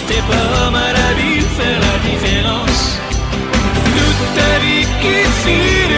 l'homme à la ville faire la différence. Toute ta vie qui file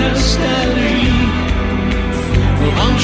deiner Stelle. Warum